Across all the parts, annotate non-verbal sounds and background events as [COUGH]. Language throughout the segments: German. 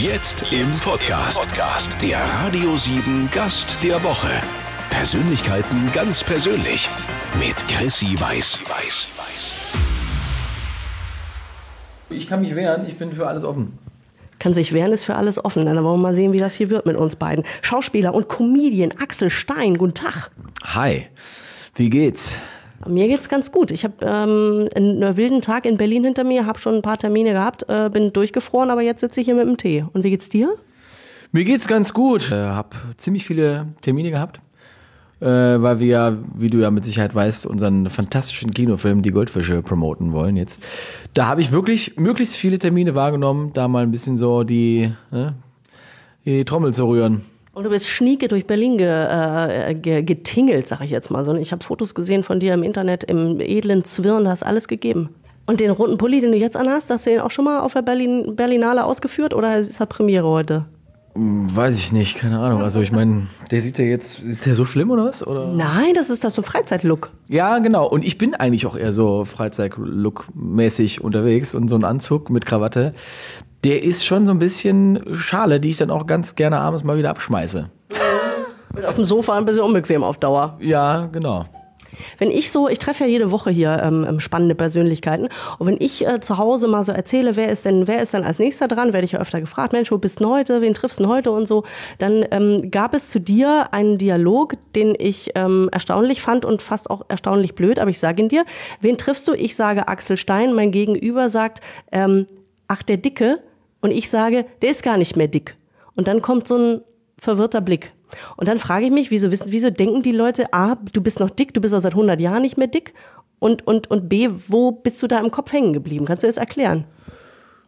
Jetzt im Podcast. Der Radio 7 Gast der Woche. Persönlichkeiten ganz persönlich. Mit Chrissy Weiß. Ich kann mich wehren, ich bin für alles offen. Kann sich wehren, ist für alles offen. Dann wollen wir mal sehen, wie das hier wird mit uns beiden. Schauspieler und Comedian Axel Stein, guten Tag. Hi, wie geht's? Mir geht's ganz gut. Ich habe ähm, einen wilden Tag in Berlin hinter mir, habe schon ein paar Termine gehabt, äh, bin durchgefroren, aber jetzt sitze ich hier mit dem Tee. Und wie geht's dir? Mir geht's ganz gut. Ich äh, habe ziemlich viele Termine gehabt, äh, weil wir ja, wie du ja mit Sicherheit weißt, unseren fantastischen Kinofilm Die Goldfische promoten wollen jetzt. Da habe ich wirklich möglichst viele Termine wahrgenommen, da mal ein bisschen so die, ne, die Trommel zu rühren. Und du bist schnieke durch Berlin ge, äh, ge, getingelt, sag ich jetzt mal so. Ich habe Fotos gesehen von dir im Internet, im edlen Zwirn, hast alles gegeben. Und den roten Pulli, den du jetzt anhast, hast du den auch schon mal auf der Berlin, Berlinale ausgeführt oder ist das Premiere heute? Weiß ich nicht, keine Ahnung. Also ich meine, der sieht ja jetzt, ist der so schlimm oder was? Oder? Nein, das ist das so Freizeitlook. Ja, genau. Und ich bin eigentlich auch eher so Freizeitlook-mäßig unterwegs und so ein Anzug mit Krawatte der ist schon so ein bisschen Schale, die ich dann auch ganz gerne abends mal wieder abschmeiße. Wird auf dem Sofa ein bisschen unbequem auf Dauer. Ja, genau. Wenn ich so, ich treffe ja jede Woche hier ähm, ähm, spannende Persönlichkeiten und wenn ich äh, zu Hause mal so erzähle, wer ist denn, wer ist denn als nächster dran, werde ich ja öfter gefragt, Mensch, wo bist du heute, wen triffst du denn heute und so, dann ähm, gab es zu dir einen Dialog, den ich ähm, erstaunlich fand und fast auch erstaunlich blöd, aber ich sage ihn dir, wen triffst du? Ich sage Axel Stein, mein Gegenüber sagt, ähm, ach der Dicke, und ich sage, der ist gar nicht mehr dick. Und dann kommt so ein verwirrter Blick. Und dann frage ich mich, wieso, wieso denken die Leute, A, du bist noch dick, du bist auch seit 100 Jahren nicht mehr dick? Und, und, und B, wo bist du da im Kopf hängen geblieben? Kannst du das erklären?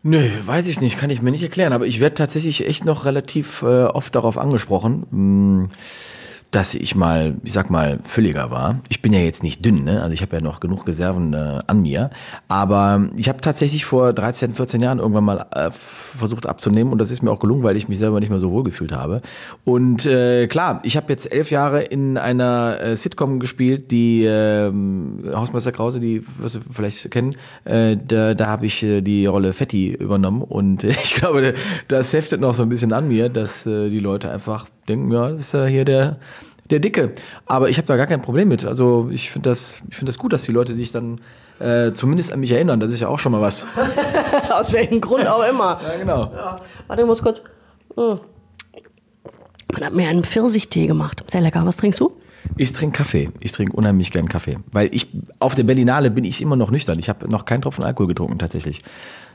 Nö, weiß ich nicht, kann ich mir nicht erklären. Aber ich werde tatsächlich echt noch relativ äh, oft darauf angesprochen. Hm dass ich mal, ich sag mal, fülliger war. Ich bin ja jetzt nicht dünn, ne? also ich habe ja noch genug Reserven äh, an mir. Aber ich habe tatsächlich vor 13, 14 Jahren irgendwann mal äh, versucht abzunehmen und das ist mir auch gelungen, weil ich mich selber nicht mehr so wohl gefühlt habe. Und äh, klar, ich habe jetzt elf Jahre in einer äh, Sitcom gespielt, die äh, Hausmeister Krause, die wirst du vielleicht kennen, äh, da, da habe ich äh, die Rolle Fetti übernommen und äh, [LAUGHS] ich glaube, das heftet noch so ein bisschen an mir, dass äh, die Leute einfach denken, ja, das ist ja hier der, der Dicke. Aber ich habe da gar kein Problem mit. Also ich finde das, find das gut, dass die Leute sich dann äh, zumindest an mich erinnern. Das ist ja auch schon mal was. [LAUGHS] Aus welchem Grund auch immer. Ja, genau. Ja. Warte, ich muss kurz. Oh. Man hat mir einen Pfirsichtee gemacht. Sehr lecker. Was trinkst du? Ich trinke Kaffee. Ich trinke unheimlich gern Kaffee. Weil ich auf der Berlinale bin ich immer noch nüchtern. Ich habe noch keinen Tropfen Alkohol getrunken tatsächlich.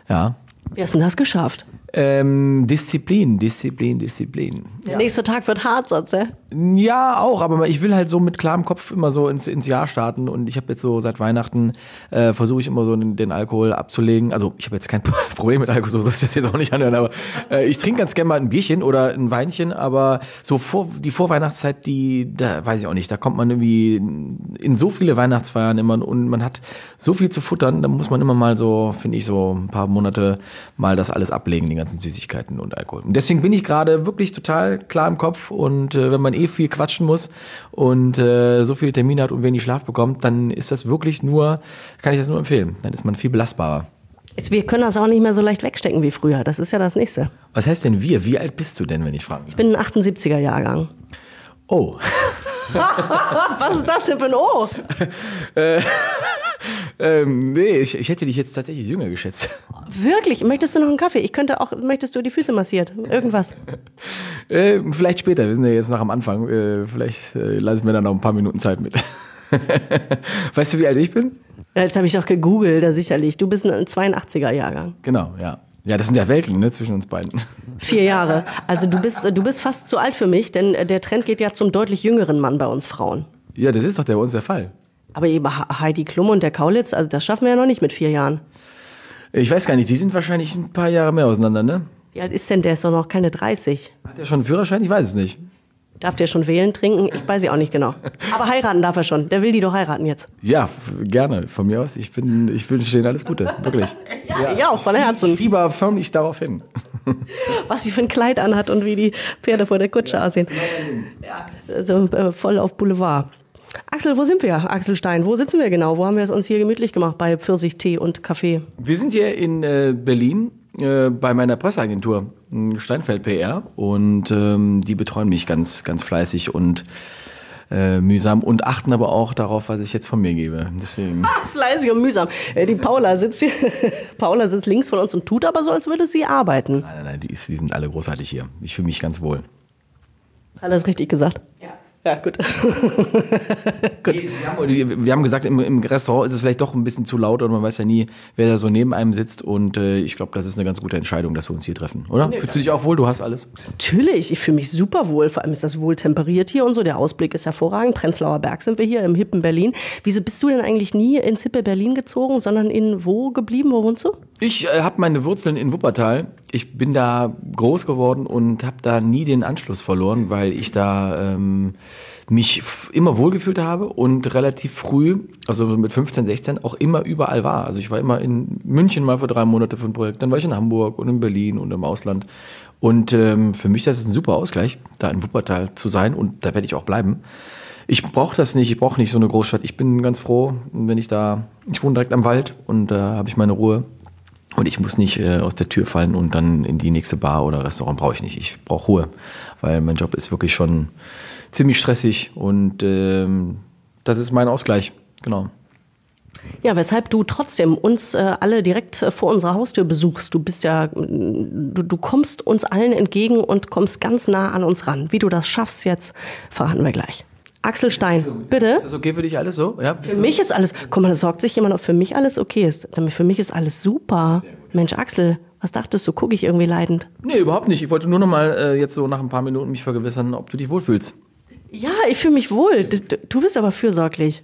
Ja. Wie hast du das geschafft? Ähm, Disziplin, Disziplin, Disziplin. Der ja. nächste Tag wird hart, sonst, ja? Ja, auch, aber ich will halt so mit klarem Kopf immer so ins, ins Jahr starten und ich habe jetzt so seit Weihnachten äh, versuche ich immer so den, den, Alkohol abzulegen. Also ich habe jetzt kein [LAUGHS] Problem mit Alkohol, so soll es jetzt auch nicht anhören, aber äh, ich trinke ganz gerne mal ein Bierchen oder ein Weinchen, aber so vor die Vorweihnachtszeit, die, da weiß ich auch nicht, da kommt man irgendwie in so viele Weihnachtsfeiern immer und man hat so viel zu futtern, da muss man immer mal so, finde ich, so ein paar Monate mal das alles ablegen, die ganzen Süßigkeiten und Alkohol. Und deswegen bin ich gerade wirklich total klar im Kopf und äh, wenn man eh viel quatschen muss und äh, so viele Termine hat und wenig Schlaf bekommt, dann ist das wirklich nur, kann ich das nur empfehlen. Dann ist man viel belastbarer. Wir können das auch nicht mehr so leicht wegstecken wie früher. Das ist ja das Nächste. Was heißt denn wir? Wie alt bist du denn, wenn ich frage? Ich bin ein 78er Jahrgang. Oh. [LAUGHS] Was ist das denn für ein O? Äh, ähm, nee, ich, ich, hätte dich jetzt tatsächlich jünger geschätzt. Wirklich? Möchtest du noch einen Kaffee? Ich könnte auch, möchtest du die Füße massiert? Irgendwas? [LAUGHS] äh, vielleicht später, wir sind ja jetzt noch am Anfang. Äh, vielleicht äh, lasse ich mir dann noch ein paar Minuten Zeit mit. [LAUGHS] weißt du, wie alt ich bin? Ja, jetzt habe ich doch gegoogelt, da sicherlich. Du bist ein 82er-Jahrgang. Genau, ja. Ja, das sind ja Welten ne, zwischen uns beiden. Vier [LAUGHS] Jahre. Also du bist, du bist fast zu alt für mich, denn der Trend geht ja zum deutlich jüngeren Mann bei uns Frauen. Ja, das ist doch der, bei uns der Fall. Aber eben Heidi Klum und der Kaulitz, also das schaffen wir ja noch nicht mit vier Jahren. Ich weiß gar nicht, die sind wahrscheinlich ein paar Jahre mehr auseinander, ne? Wie alt ist denn der? Ist doch noch keine 30. Hat er schon einen Führerschein? Ich weiß es nicht. Darf der schon wählen, trinken? Ich weiß ja auch nicht genau. Aber heiraten darf er schon. Der will die doch heiraten jetzt. Ja, gerne. Von mir aus. Ich, bin, ich wünsche denen alles Gute. Wirklich. ja, ja, ich auch, von Herzen. Fieber förmlich darauf hin. [LAUGHS] Was sie für ein Kleid anhat und wie die Pferde vor der Kutsche ja, aussehen. Ja, also, äh, voll auf Boulevard. Axel, wo sind wir? Axel Stein, wo sitzen wir genau? Wo haben wir es uns hier gemütlich gemacht bei Pfirsichtee und Kaffee? Wir sind hier in äh, Berlin äh, bei meiner Presseagentur, Steinfeld PR, und ähm, die betreuen mich ganz, ganz fleißig und äh, mühsam und achten aber auch darauf, was ich jetzt von mir gebe. Deswegen. [LAUGHS] Fleißig und mühsam. Äh, die Paula sitzt hier. [LAUGHS] Paula sitzt links von uns und tut aber so, als würde sie arbeiten. Nein, nein, nein, die, ist, die sind alle großartig hier. Ich fühle mich ganz wohl. Alles richtig gesagt? Ja. Gut. [LAUGHS] gut. Wir, haben, wir, haben, gesagt, im, im, Restaurant ist es vielleicht doch ein bisschen zu laut und man weiß ja nie, wer da so neben einem sitzt. Und äh, ich glaube, das ist eine ganz gute Entscheidung, dass wir uns hier treffen, oder? Nee, Fühlst du dich auch wohl? Du hast alles? Natürlich, ich fühle mich super wohl. Vor allem ist das wohl temperiert hier und so. Der Ausblick ist hervorragend. Prenzlauer Berg sind wir hier im hippen Berlin. Wieso bist du denn eigentlich nie ins hippe Berlin gezogen, sondern in wo geblieben? Wo wohnst du? Ich äh, habe meine Wurzeln in Wuppertal. Ich bin da groß geworden und habe da nie den Anschluss verloren, weil ich da ähm, mich immer wohlgefühlt habe und relativ früh, also mit 15, 16, auch immer überall war. Also ich war immer in München mal für drei Monate für ein Projekt, dann war ich in Hamburg und in Berlin und im Ausland. Und ähm, für mich das ist ein super Ausgleich, da in Wuppertal zu sein und da werde ich auch bleiben. Ich brauche das nicht, ich brauche nicht so eine Großstadt. Ich bin ganz froh, wenn ich da, ich wohne direkt am Wald und da habe ich meine Ruhe. Und ich muss nicht äh, aus der Tür fallen und dann in die nächste Bar oder Restaurant brauche ich nicht. Ich brauche Ruhe, weil mein Job ist wirklich schon ziemlich stressig und ähm, das ist mein Ausgleich, genau. Ja, weshalb du trotzdem uns äh, alle direkt äh, vor unserer Haustür besuchst. Du bist ja, du, du kommst uns allen entgegen und kommst ganz nah an uns ran. Wie du das schaffst jetzt, verraten wir gleich. Axel Stein, bitte. Ist das okay für dich alles so? Ja, für mich ist alles, guck mal, da sorgt sich jemand, ob für mich alles okay ist. Für mich ist alles super. Mensch, Axel, was dachtest du, gucke ich irgendwie leidend? Nee, überhaupt nicht. Ich wollte nur noch mal äh, jetzt so nach ein paar Minuten mich vergewissern, ob du dich wohlfühlst. Ja, ich fühle mich wohl. Du bist aber fürsorglich.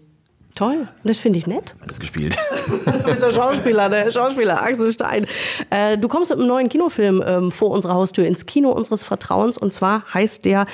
Toll, das finde ich nett. Alles gespielt. [LAUGHS] du bist der Schauspieler, der Schauspieler Axel Stein. Äh, du kommst mit einem neuen Kinofilm ähm, vor unserer Haustür ins Kino unseres Vertrauens und zwar heißt der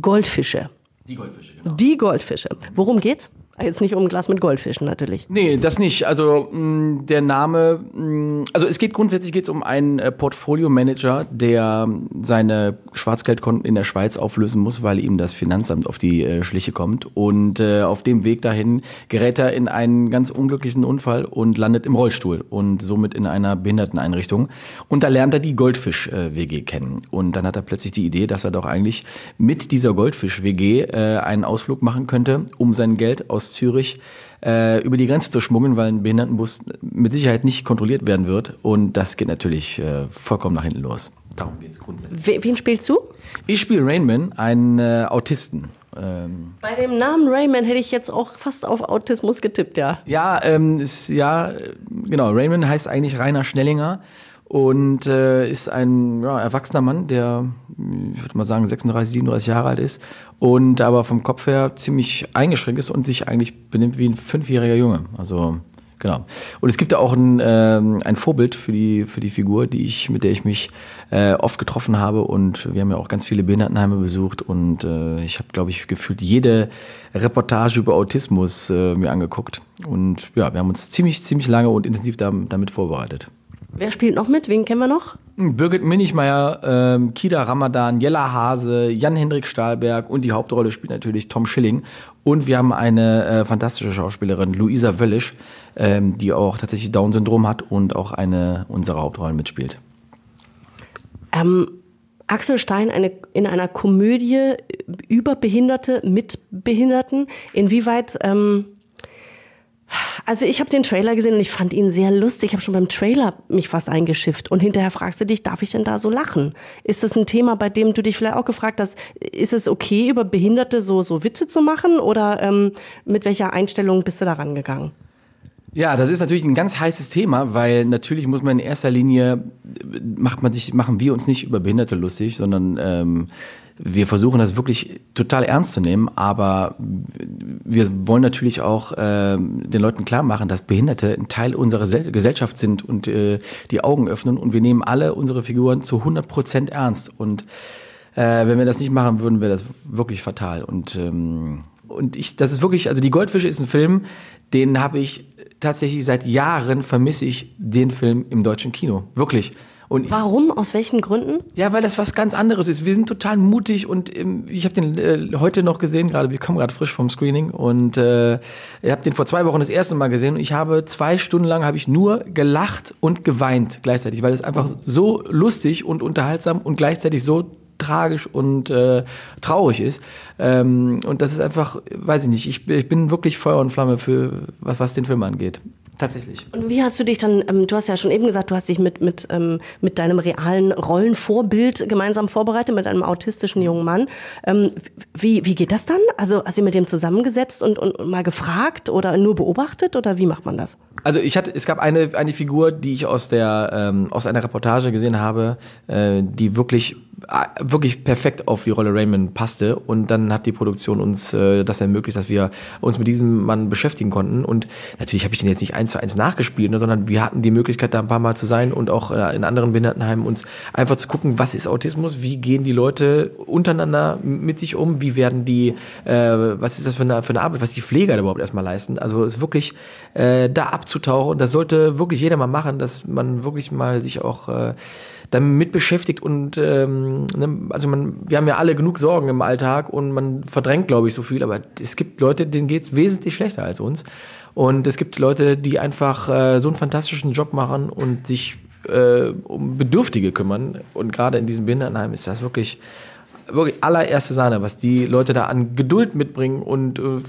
Goldfische. Die Goldfische, genau. Die Goldfische. Worum geht's? Jetzt nicht um ein Glas mit Goldfischen natürlich. Nee, das nicht. Also mh, der Name, mh, also es geht grundsätzlich geht's um einen äh, Portfolio-Manager, der seine Schwarzgeldkonten in der Schweiz auflösen muss, weil ihm das Finanzamt auf die äh, Schliche kommt. Und äh, auf dem Weg dahin gerät er in einen ganz unglücklichen Unfall und landet im Rollstuhl und somit in einer Behinderteneinrichtung. Und da lernt er die Goldfisch-WG kennen. Und dann hat er plötzlich die Idee, dass er doch eigentlich mit dieser Goldfisch-WG äh, einen Ausflug machen könnte, um sein Geld aus Zürich äh, über die Grenze zu schmuggeln, weil ein Behindertenbus mit Sicherheit nicht kontrolliert werden wird. Und das geht natürlich äh, vollkommen nach hinten los. Darum geht es grundsätzlich. Wen spielst du? Ich spiele Rainman, einen äh, Autisten. Ähm Bei dem Namen Rayman hätte ich jetzt auch fast auf Autismus getippt, ja. Ja, ähm, ist, ja, genau. Raymond heißt eigentlich Rainer Schnellinger und äh, ist ein ja, erwachsener Mann, der, ich würde mal sagen, 36, 37 Jahre alt ist und aber vom Kopf her ziemlich eingeschränkt ist und sich eigentlich benimmt wie ein fünfjähriger Junge. Also genau. Und es gibt da auch ein, äh, ein Vorbild für die, für die Figur, die ich, mit der ich mich äh, oft getroffen habe. Und wir haben ja auch ganz viele Behindertenheime besucht. Und äh, ich habe, glaube ich, gefühlt jede Reportage über Autismus äh, mir angeguckt. Und ja, wir haben uns ziemlich, ziemlich lange und intensiv damit vorbereitet. Wer spielt noch mit? Wen kennen wir noch? Hm, Birgit Minichmeier, ähm, Kida Ramadan, Jella Hase, Jan-Hendrik Stahlberg und die Hauptrolle spielt natürlich Tom Schilling. Und wir haben eine äh, fantastische Schauspielerin, Luisa Wöllisch, ähm, die auch tatsächlich Down-Syndrom hat und auch eine unserer Hauptrollen mitspielt. Ähm, Axel Stein eine, in einer Komödie über Behinderte mit Behinderten. Inwieweit ähm, also ich habe den Trailer gesehen und ich fand ihn sehr lustig. Ich habe schon beim Trailer mich fast eingeschifft. Und hinterher fragst du dich, darf ich denn da so lachen? Ist das ein Thema, bei dem du dich vielleicht auch gefragt hast, ist es okay, über Behinderte so, so Witze zu machen? Oder ähm, mit welcher Einstellung bist du da rangegangen? Ja, das ist natürlich ein ganz heißes Thema, weil natürlich muss man in erster Linie, macht man sich, machen wir uns nicht über Behinderte lustig, sondern ähm, wir versuchen das wirklich total ernst zu nehmen, aber wir wollen natürlich auch äh, den Leuten klar machen, dass Behinderte ein Teil unserer Gesellschaft sind und äh, die Augen öffnen und wir nehmen alle unsere Figuren zu 100 Prozent ernst. Und äh, wenn wir das nicht machen würden, wäre das wirklich fatal. Und ähm, und ich, das ist wirklich, also die Goldfische ist ein Film, den habe ich tatsächlich seit Jahren vermisse ich den Film im deutschen Kino, wirklich. Und Warum? Aus welchen Gründen? Ja, weil das was ganz anderes ist. Wir sind total mutig und ähm, ich habe den äh, heute noch gesehen, gerade wir kommen gerade frisch vom Screening und äh, ich habe den vor zwei Wochen das erste Mal gesehen und ich habe zwei Stunden lang habe ich nur gelacht und geweint gleichzeitig, weil es einfach so lustig und unterhaltsam und gleichzeitig so tragisch und äh, traurig ist. Ähm, und das ist einfach, weiß ich nicht, ich, ich bin wirklich Feuer und Flamme für was, was den Film angeht. Tatsächlich. Und wie hast du dich dann, ähm, du hast ja schon eben gesagt, du hast dich mit, mit, ähm, mit deinem realen Rollenvorbild gemeinsam vorbereitet, mit einem autistischen jungen Mann. Ähm, wie, wie geht das dann? Also hast du mit dem zusammengesetzt und, und, und, mal gefragt oder nur beobachtet oder wie macht man das? Also ich hatte, es gab eine, eine Figur, die ich aus der, ähm, aus einer Reportage gesehen habe, äh, die wirklich wirklich perfekt auf die Rolle Raymond passte. Und dann hat die Produktion uns äh, das ermöglicht, dass wir uns mit diesem Mann beschäftigen konnten. Und natürlich habe ich den jetzt nicht eins zu eins nachgespielt, ne, sondern wir hatten die Möglichkeit da ein paar Mal zu sein und auch äh, in anderen Behindertenheimen uns einfach zu gucken, was ist Autismus, wie gehen die Leute untereinander mit sich um, wie werden die, äh, was ist das für eine, für eine Arbeit, was die Pfleger überhaupt erstmal leisten, also es wirklich äh, da abzutauchen, das sollte wirklich jeder mal machen, dass man wirklich mal sich auch äh, damit beschäftigt und ähm, ne, also man, wir haben ja alle genug Sorgen im Alltag und man verdrängt, glaube ich, so viel, aber es gibt Leute, denen geht es wesentlich schlechter als uns. Und es gibt Leute, die einfach äh, so einen fantastischen Job machen und sich äh, um Bedürftige kümmern. Und gerade in diesem Behindertenheim ist das wirklich wirklich allererste Sahne, was die Leute da an Geduld mitbringen und äh,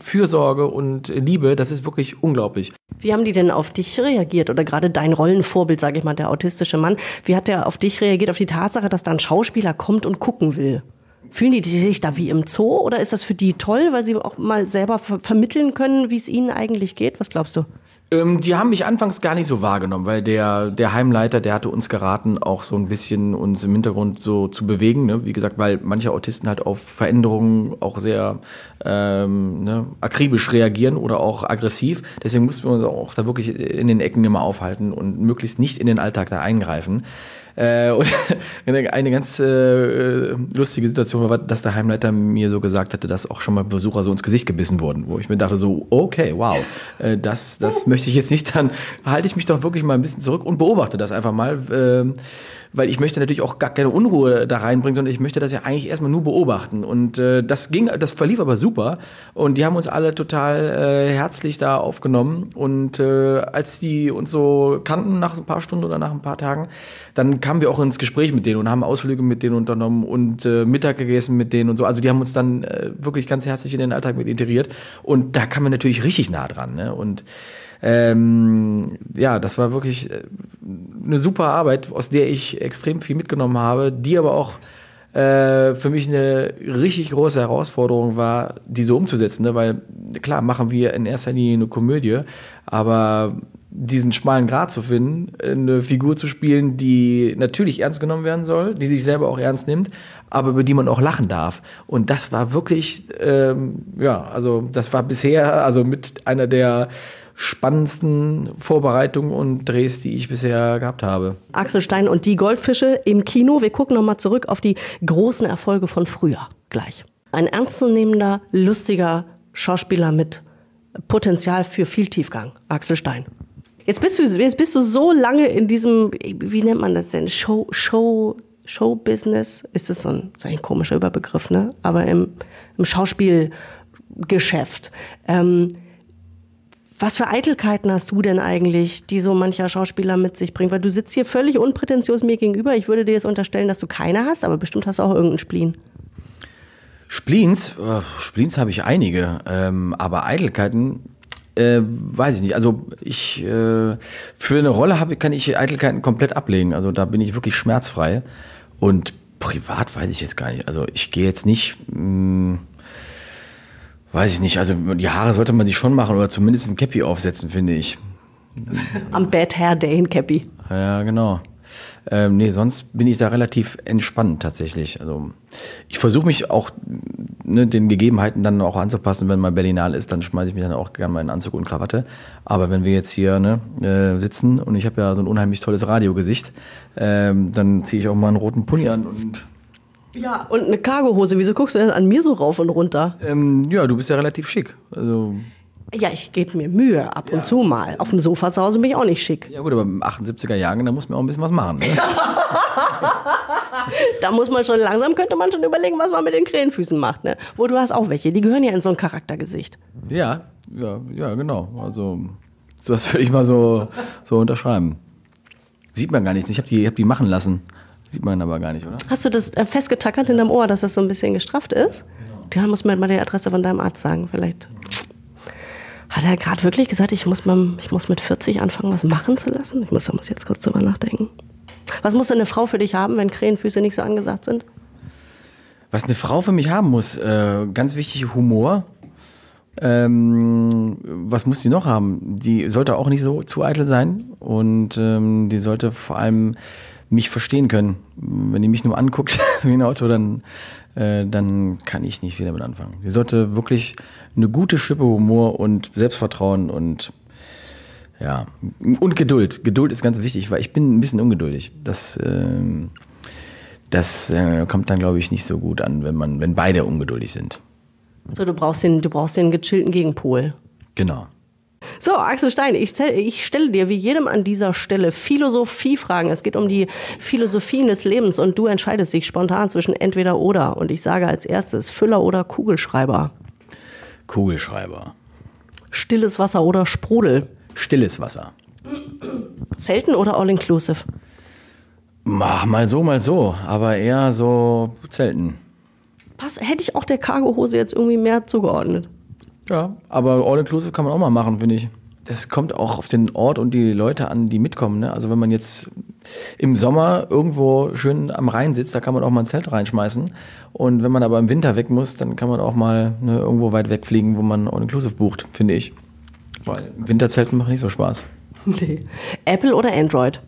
Fürsorge und Liebe, das ist wirklich unglaublich. Wie haben die denn auf dich reagiert oder gerade dein Rollenvorbild, sage ich mal, der autistische Mann, wie hat der auf dich reagiert, auf die Tatsache, dass da ein Schauspieler kommt und gucken will? Fühlen die sich da wie im Zoo oder ist das für die toll, weil sie auch mal selber ver vermitteln können, wie es ihnen eigentlich geht? Was glaubst du? Ähm, die haben mich anfangs gar nicht so wahrgenommen, weil der, der Heimleiter, der hatte uns geraten, auch so ein bisschen uns im Hintergrund so zu bewegen. Ne? Wie gesagt, weil manche Autisten halt auf Veränderungen auch sehr ähm, ne, akribisch reagieren oder auch aggressiv. Deswegen mussten wir uns auch da wirklich in den Ecken immer aufhalten und möglichst nicht in den Alltag da eingreifen. Äh, und [LAUGHS] eine ganz äh, lustige Situation war, dass der Heimleiter mir so gesagt hatte, dass auch schon mal Besucher so ins Gesicht gebissen wurden, wo ich mir dachte so, okay, wow, äh, das, das möchte ich jetzt nicht, dann halte ich mich doch wirklich mal ein bisschen zurück und beobachte das einfach mal. Äh, weil ich möchte natürlich auch gar keine Unruhe da reinbringen, sondern ich möchte das ja eigentlich erstmal nur beobachten. Und äh, das ging, das verlief aber super. Und die haben uns alle total äh, herzlich da aufgenommen. Und äh, als die uns so kannten nach ein paar Stunden oder nach ein paar Tagen, dann kamen wir auch ins Gespräch mit denen und haben Ausflüge mit denen unternommen und äh, Mittag gegessen mit denen und so. Also die haben uns dann äh, wirklich ganz herzlich in den Alltag mit integriert. Und da kam man natürlich richtig nah dran. Ne? Und ähm, ja, das war wirklich äh, eine super Arbeit, aus der ich extrem viel mitgenommen habe, die aber auch äh, für mich eine richtig große Herausforderung war, diese umzusetzen. Ne? Weil klar, machen wir in erster Linie eine Komödie, aber diesen schmalen Grat zu finden, eine Figur zu spielen, die natürlich ernst genommen werden soll, die sich selber auch ernst nimmt, aber über die man auch lachen darf. Und das war wirklich, ähm, ja, also das war bisher, also mit einer der spannendsten Vorbereitungen und Drehs, die ich bisher gehabt habe. Axel Stein und die Goldfische im Kino. Wir gucken nochmal zurück auf die großen Erfolge von früher. Gleich. Ein ernstzunehmender, lustiger Schauspieler mit Potenzial für viel Tiefgang. Axel Stein. Jetzt bist du, jetzt bist du so lange in diesem, wie nennt man das denn? Show, Show, Showbusiness? Ist das so ein, ist ein komischer Überbegriff, ne? Aber im, im Schauspielgeschäft. Ähm, was für Eitelkeiten hast du denn eigentlich, die so mancher Schauspieler mit sich bringt? Weil du sitzt hier völlig unprätentiös mir gegenüber. Ich würde dir jetzt unterstellen, dass du keine hast, aber bestimmt hast du auch irgendeinen Spleen. Spleens? Äh, Spleens habe ich einige, ähm, aber Eitelkeiten, äh, weiß ich nicht. Also ich äh, für eine Rolle habe, kann ich Eitelkeiten komplett ablegen. Also da bin ich wirklich schmerzfrei. Und privat weiß ich jetzt gar nicht. Also ich gehe jetzt nicht. Mh, mm, Weiß ich nicht. Also die Haare sollte man sich schon machen oder zumindest ein Cappy aufsetzen, finde ich. Am Bad Hair Day ein Cappy. Ja, genau. Ähm, nee, sonst bin ich da relativ entspannt tatsächlich. Also ich versuche mich auch ne, den Gegebenheiten dann auch anzupassen. Wenn mal Berlinal ist, dann schmeiße ich mich dann auch gerne mal in Anzug und Krawatte. Aber wenn wir jetzt hier ne, äh, sitzen und ich habe ja so ein unheimlich tolles Radiogesicht, ähm, dann ziehe ich auch mal einen roten Pulli an und ja, und eine Cargohose. Wieso guckst du denn an mir so rauf und runter? Ähm, ja, du bist ja relativ schick. Also Ja, ich gebe mir Mühe ab und zu mal. Auf dem Sofa zu Hause bin ich auch nicht schick. Ja gut, aber im 78er Jahren, da muss man auch ein bisschen was machen. Ne? [LAUGHS] Da muss man schon langsam, könnte man schon überlegen, was man mit den Krähenfüßen macht. Ne? Wo du hast auch welche, die gehören ja in so ein Charaktergesicht. ja, ja, ja, genau. Also so das würde ich mal so, so unterschreiben. Sieht man gar nicht. Ich habe die, hab die machen lassen. Sieht man aber gar nicht, oder? Hast du das äh, festgetackert in deinem Ohr, dass das so ein bisschen gestrafft ist? Ja, muss mir mal die Adresse von deinem Arzt sagen. Vielleicht hat er gerade wirklich gesagt, ich muss, mal, ich muss mit 40 anfangen, was machen zu lassen. Ich muss, muss jetzt kurz drüber nachdenken. Was muss denn eine Frau für dich haben, wenn Krähenfüße nicht so angesagt sind? Was eine Frau für mich haben muss, äh, ganz wichtig, Humor. Ähm, was muss die noch haben? Die sollte auch nicht so zu eitel sein und ähm, die sollte vor allem mich verstehen können. Wenn die mich nur anguckt [LAUGHS] wie ein Auto, dann, äh, dann kann ich nicht viel damit anfangen. Die sollte wirklich eine gute Schippe Humor und Selbstvertrauen und ja, und Geduld. Geduld ist ganz wichtig, weil ich bin ein bisschen ungeduldig. Das, ähm, das äh, kommt dann, glaube ich, nicht so gut an, wenn man, wenn beide ungeduldig sind. So, du brauchst den, du brauchst den gechillten Gegenpol. Genau. So, Axel Stein, ich, zähl- ich stelle dir wie jedem an dieser Stelle Philosophiefragen. Es geht um die Philosophien des Lebens und du entscheidest dich spontan zwischen entweder oder. Und ich sage als erstes Füller oder Kugelschreiber. Kugelschreiber. Stilles Wasser oder Sprudel. Stilles Wasser. Zelten oder All-Inclusive. Mach mal so, mal so, aber eher so Zelten. Pass, hätte ich auch der Cargohose jetzt irgendwie mehr zugeordnet. Ja, aber All-Inclusive kann man auch mal machen, finde ich. Das kommt auch auf den Ort und die Leute an, die mitkommen. Ne? Also wenn man jetzt im Sommer irgendwo schön am Rhein sitzt, da kann man auch mal ein Zelt reinschmeißen. Und wenn man aber im Winter weg muss, dann kann man auch mal ne, irgendwo weit wegfliegen, wo man All-Inclusive bucht, finde ich. Weil Winterzelten machen nicht so Spaß. Nee. Apple oder Android?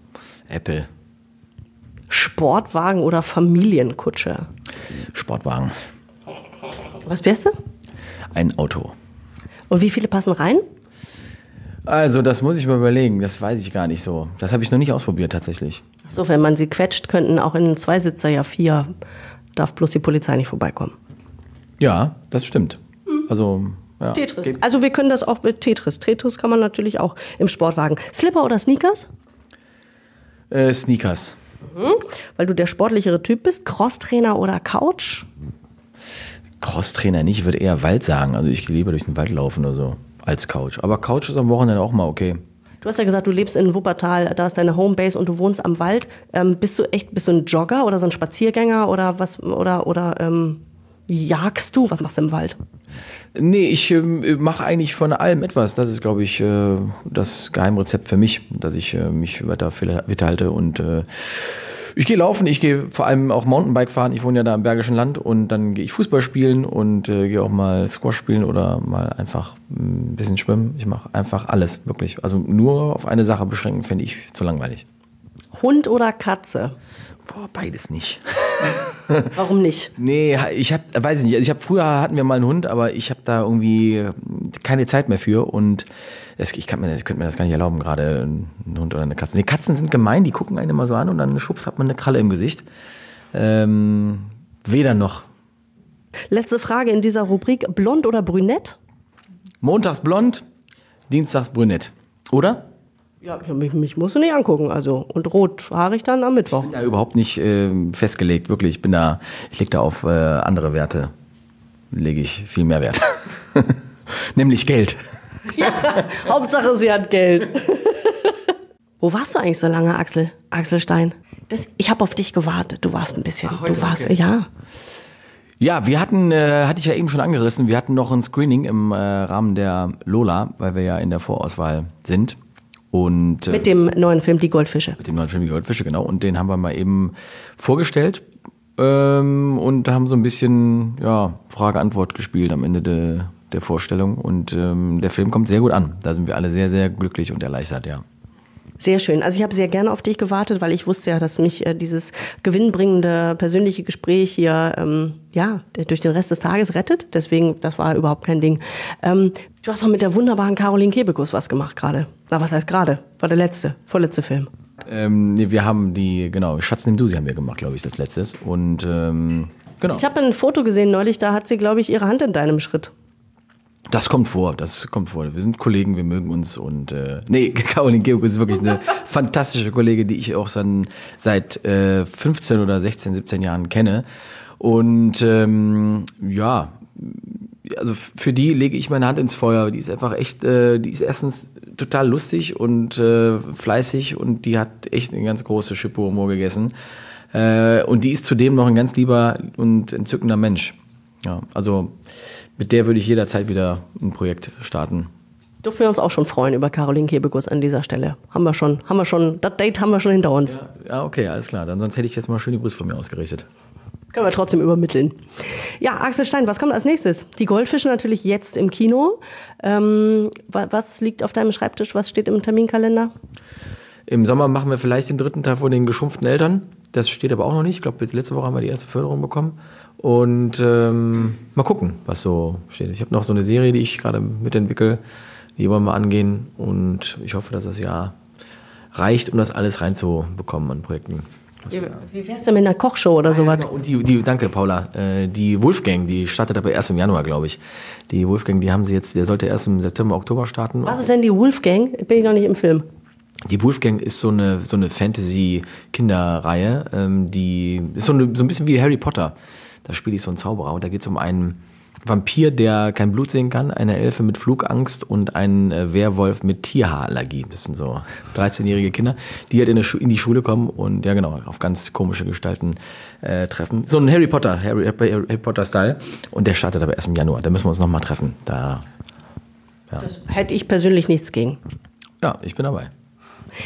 Apple, Sportwagen oder Familienkutsche? Sportwagen, Was wärst du? ein Auto. Und wie viele passen rein? Also, das muss ich mal überlegen. Das weiß ich gar nicht so. Das habe ich noch nicht ausprobiert tatsächlich. So, wenn man sie quetscht, könnten auch in einen Zweisitzer ja vier. Darf bloß die Polizei nicht vorbeikommen. Ja, das stimmt. Also, ja. Tetris. Also wir können das auch mit Tetris. Tetris kann man natürlich auch im Sportwagen. Slipper oder Sneakers? Äh, Sneakers. Weil du der sportlichere Typ bist. Crosstrainer oder Couch? Crosstrainer nicht, ich würde eher Wald sagen. Also, ich gehe lieber durch den Wald laufen oder so als Couch. Aber Couch ist am Wochenende auch mal okay. Du hast ja gesagt, du lebst in Wuppertal, da ist deine Homebase und du wohnst am Wald. Ähm, bist du echt, bist du ein Jogger oder so ein Spaziergänger oder was oder oder ähm, jagst du? Was machst du im Wald? Nee, ich ähm, mache eigentlich von allem etwas. Das ist, glaube ich, äh, das Geheimrezept für mich, dass ich äh, mich weiter fit halte und äh, ich gehe laufen, ich gehe vor allem auch Mountainbike fahren. Ich wohne ja da im Bergischen Land und dann gehe ich Fußball spielen und äh, gehe auch mal Squash spielen oder mal einfach mm, ein bisschen schwimmen. Ich mache einfach alles, wirklich. Also nur auf eine Sache beschränken, fände ich zu langweilig. Hund oder Katze? Boah, beides nicht. [LAUGHS] Warum nicht? Nee, ich habe, weiß ich nicht, ich habe früher hatten wir mal einen Hund, aber ich habe da irgendwie keine Zeit mehr für und es, ich, kann mir, ich könnte mir das gar nicht erlauben, gerade einen Hund oder eine Katze. Nee, Katzen sind gemein, die gucken einen immer so an und dann schubs hat man eine Kralle im Gesicht. Ähm, weder noch. Letzte Frage in dieser Rubrik: Blond oder brünett? Montags blond, dienstags brünett. Oder? Ja, mich, mich musst du nicht angucken. Also und rothaarig dann am Mittwoch. Ja, überhaupt nicht äh, festgelegt, wirklich. Ich bin da, ich lege da auf äh, andere Werte, lege ich viel mehr Wert. [LAUGHS] Nämlich Geld. [LAUGHS] Hauptsache, sie hat Geld. Wo warst du eigentlich so lange, Axel? Axel Stein? Das, ich habe auf dich gewartet. Du warst ein bisschen. Ach, du warst, okay. ja. Ja, wir hatten, äh, hatte ich ja eben schon angerissen, wir hatten noch ein Screening im äh, Rahmen der Lola, weil wir ja in der Vorauswahl sind. Und äh, Mit dem neuen Film Die Goldfische. mit dem neuen Film Die Goldfische, genau. Und den haben wir mal eben vorgestellt ähm, und haben so ein bisschen ja, Frage-Antwort gespielt am Ende de, der Vorstellung. Und ähm, der Film kommt sehr gut an. Da sind wir alle sehr, sehr glücklich und erleichtert, ja. Sehr schön. Also ich habe sehr gerne auf dich gewartet, weil ich wusste ja, dass mich äh, dieses gewinnbringende persönliche Gespräch hier ähm, ja durch den Rest des Tages rettet. Deswegen, das war überhaupt kein Ding. Ähm, du hast doch mit der wunderbaren Caroline Kebekus was gemacht gerade. Na, was heißt gerade? War der letzte, vorletzte Film. Ähm, nee, wir haben die, genau, Schatz nimm du sie haben wir gemacht, glaube ich, das letztes. Und ähm, genau. Ich habe ein Foto gesehen neulich, da hat sie, glaube ich, ihre Hand in deinem Schritt. Das kommt vor, das kommt vor. Wir sind Kollegen, wir mögen uns und äh, nee, [LAUGHS] Caroline Georg ist wirklich eine [LAUGHS] fantastische Kollegin, die ich auch san, seit äh, 15 oder 16, 17 Jahren kenne. Und ähm, ja, also für die lege ich meine Hand ins Feuer. Die ist einfach echt, äh, die ist erstens total lustig und äh, fleißig und die hat echt eine ganz große Schippe Humor gegessen. Äh, und die ist zudem noch ein ganz lieber und entzückender Mensch. Ja, also mit der würde ich jederzeit wieder ein Projekt starten. Dürfen wir uns auch schon freuen über Caroline Kebekus an dieser Stelle. Haben wir schon, haben wir schon, das Date haben wir schon hinter uns. Ja, ja, okay, alles klar. Dann sonst hätte ich jetzt mal schöne Grüße von mir ausgerichtet. Können wir trotzdem übermitteln. Ja, Axel Stein, was kommt als nächstes? Die Goldfische natürlich jetzt im Kino. Ähm, was liegt auf deinem Schreibtisch? Was steht im Terminkalender? Im Sommer machen wir vielleicht den dritten Teil von den geschrumpften Eltern. Das steht aber auch noch nicht. Ich glaube, letzte Woche haben wir die erste Förderung bekommen. Und ähm, mal gucken, was so steht. Ich habe noch so eine Serie, die ich gerade mitentwickle. Die wollen wir angehen. Und ich hoffe, dass das Jahr reicht, um das alles reinzubekommen an Projekten. Wie, wie wär's denn mit einer Kochshow oder ah, sowas? Ja, genau. Und die, die, danke, Paula. Äh, die Wolfgang, die startet aber erst im Januar, glaube ich. Die Wolfgang, die haben sie jetzt, der sollte erst im September, Oktober starten. Was ist denn die Wolfgang? Bin ich noch nicht im Film. Die Wolfgang ist so eine, so eine Fantasy-Kinderreihe, ähm, die ist so, eine, so ein bisschen wie Harry Potter. Da spiele ich so einen Zauberer und da geht es um einen Vampir, der kein Blut sehen kann, eine Elfe mit Flugangst und einen äh, Werwolf mit Tierhaarallergie. Das sind so 13-jährige Kinder, die halt in, in, die Schule kommen und ja genau, auf ganz komische Gestalten äh, treffen. So ein Harry Potter, Harry, Harry Potter-Style. Und der startet aber erst im Januar. Da müssen wir uns nochmal treffen. Da, ja. hätte ich persönlich nichts gegen. Ja, ich bin dabei.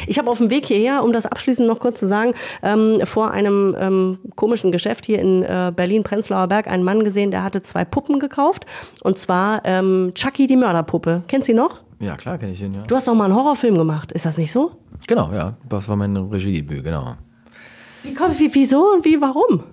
Ich habe auf dem Weg hierher, um das abschließend noch kurz zu sagen, ähm, vor einem ähm, komischen Geschäft hier in äh, Berlin-Prenzlauer Berg einen Mann gesehen, der hatte zwei Puppen gekauft. Und zwar ähm, Chucky die Mörderpuppe. Kennst du ihn noch? Ja, klar kenne ich ihn, ja. Du hast doch mal einen Horrorfilm gemacht, ist das nicht so? Genau, ja. Das war mein Regiedebüt, genau. Wie kommt, wie, wieso und wie, warum?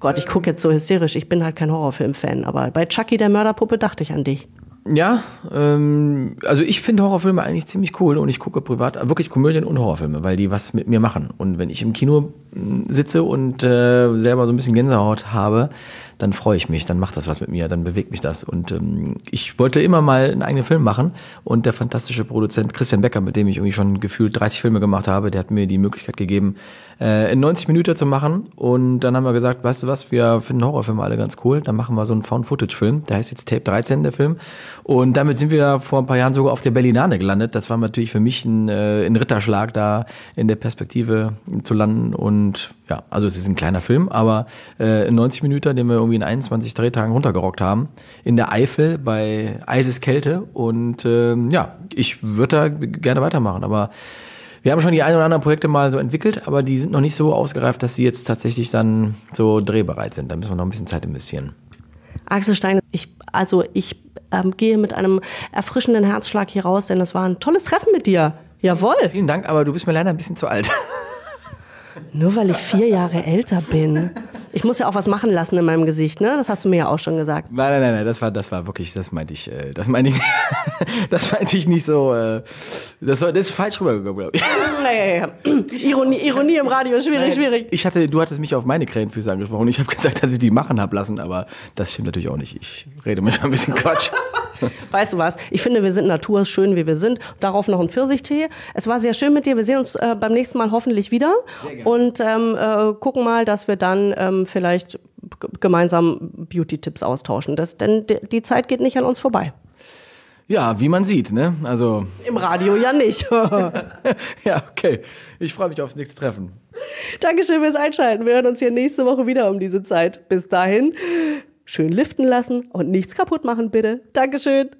Gott, ich gucke jetzt so hysterisch. Ich bin halt kein Horrorfilm-Fan, aber bei Chucky der Mörderpuppe dachte ich an dich. Ja, ähm, also ich finde Horrorfilme eigentlich ziemlich cool und ich gucke privat wirklich Komödien und Horrorfilme, weil die was mit mir machen. Und wenn ich im Kino hm, sitze und äh, selber so ein bisschen Gänsehaut habe, dann freue ich mich, dann macht das was mit mir, dann bewegt mich das. Und ähm, ich wollte immer mal einen eigenen Film machen und der fantastische Produzent Christian Becker, mit dem ich irgendwie schon gefühlt 30 Filme gemacht habe, der hat mir die Möglichkeit gegeben, äh, in 90 Minuten zu machen. Und dann haben wir gesagt, weißt du was, wir finden Horrorfilme alle ganz cool, dann machen wir so einen Found-Footage-Film, der heißt jetzt Tape 13, der Film. Und damit sind wir vor ein paar Jahren sogar auf der Berlinale gelandet. Das war natürlich für mich ein, äh, ein Ritterschlag, da in der Perspektive zu landen und ja, also es ist ein kleiner Film, aber äh, in 90 Minuten, den wir irgendwie in 21 Drehtagen runtergerockt haben, in der Eifel bei Eiseskälte. Und ähm, ja, ich würde da gerne weitermachen, aber wir haben schon die ein oder anderen Projekte mal so entwickelt, aber die sind noch nicht so ausgereift, dass sie jetzt tatsächlich dann so drehbereit sind. Da müssen wir noch ein bisschen Zeit investieren. Axel Stein, ich, also ich ähm, gehe mit einem erfrischenden Herzschlag hier raus, denn das war ein tolles Treffen mit dir. Jawohl. Vielen Dank, aber du bist mir leider ein bisschen zu alt. [LAUGHS] Nur weil ich vier Jahre älter bin. Ich muss ja auch was machen lassen in meinem Gesicht, ne? Das hast du mir ja auch schon gesagt. Nein, nein, nein, nein das war, das war wirklich, das meinte ich, äh, das meinte ich, [LAUGHS] das meinte ich nicht so, äh, das, war, das ist falsch rübergekommen, glaube ich. [LAUGHS] Naja, ja. Ironie, Ironie im Radio, schwierig, nein, schwierig. Ich hatte, du hattest mich auf meine Krähenfüße angesprochen. Ich habe [LAUGHS] gesagt, dass ich die machen habe lassen, aber das stimmt natürlich auch nicht. Ich rede mir schon ein bisschen Quatsch. [LAUGHS] Weißt du was? Ich finde, wir sind naturschön, wie wir sind. Darauf noch ein Pfirsichtee. Es war sehr schön mit dir. Wir sehen uns äh, beim nächsten Mal hoffentlich wieder und ähm, äh, gucken mal, dass wir dann ähm, vielleicht gemeinsam Beauty-Tipps austauschen. Das, denn die Zeit geht nicht an uns vorbei. Ja, wie man sieht, ne? Also. Im Radio ja nicht. [LAUGHS] [LAUGHS] ja, okay. Ich freue mich aufs nächste Treffen. Dankeschön fürs Einschalten. Wir hören uns hier nächste Woche wieder um diese Zeit. Bis dahin, schön liften lassen und nichts kaputt machen, bitte. Dankeschön.